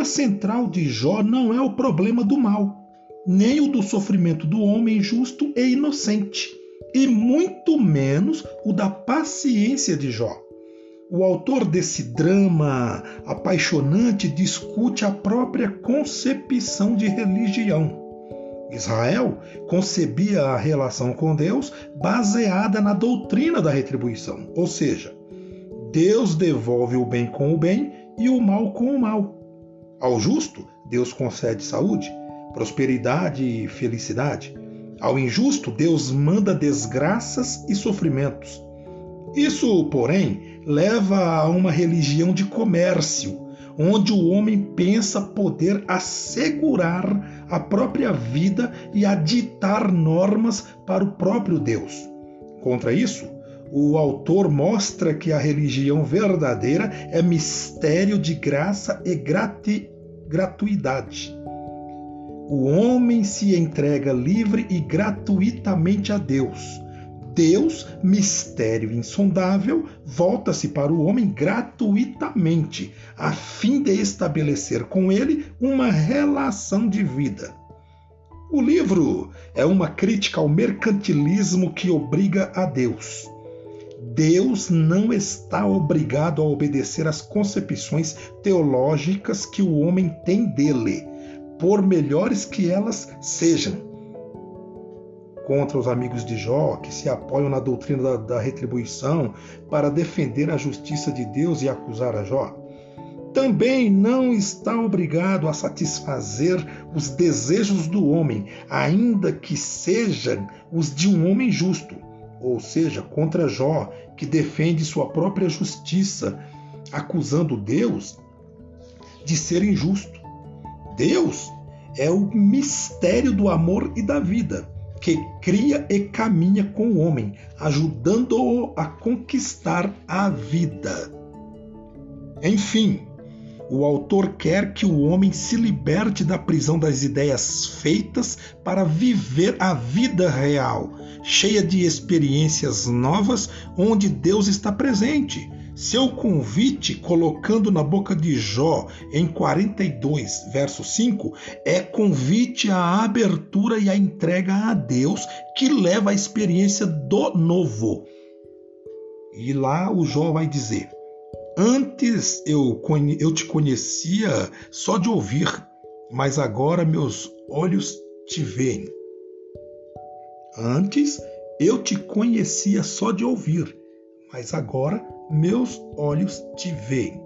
tema central de Jó não é o problema do mal, nem o do sofrimento do homem justo e inocente, e muito menos o da paciência de Jó. O autor desse drama apaixonante discute a própria concepção de religião. Israel concebia a relação com Deus baseada na doutrina da retribuição, ou seja, Deus devolve o bem com o bem e o mal com o mal. Ao justo, Deus concede saúde, prosperidade e felicidade. Ao injusto, Deus manda desgraças e sofrimentos. Isso, porém, leva a uma religião de comércio, onde o homem pensa poder assegurar a própria vida e a ditar normas para o próprio Deus. Contra isso, o autor mostra que a religião verdadeira é mistério de graça e grati gratuidade. O homem se entrega livre e gratuitamente a Deus. Deus, mistério insondável, volta-se para o homem gratuitamente, a fim de estabelecer com ele uma relação de vida. O livro é uma crítica ao mercantilismo que obriga a Deus. Deus não está obrigado a obedecer às concepções teológicas que o homem tem dele, por melhores que elas sejam. Contra os amigos de Jó, que se apoiam na doutrina da, da retribuição para defender a justiça de Deus e acusar a Jó, também não está obrigado a satisfazer os desejos do homem, ainda que sejam os de um homem justo ou seja, contra Jó, que defende sua própria justiça, acusando Deus de ser injusto. Deus é o mistério do amor e da vida, que cria e caminha com o homem, ajudando-o a conquistar a vida. Enfim, o autor quer que o homem se liberte da prisão das ideias feitas para viver a vida real, cheia de experiências novas onde Deus está presente. Seu convite, colocando na boca de Jó em 42, verso 5, é convite à abertura e à entrega a Deus que leva à experiência do novo. E lá o Jó vai dizer: Antes eu, eu te conhecia só de ouvir, mas agora meus olhos te veem. Antes eu te conhecia só de ouvir, mas agora meus olhos te veem.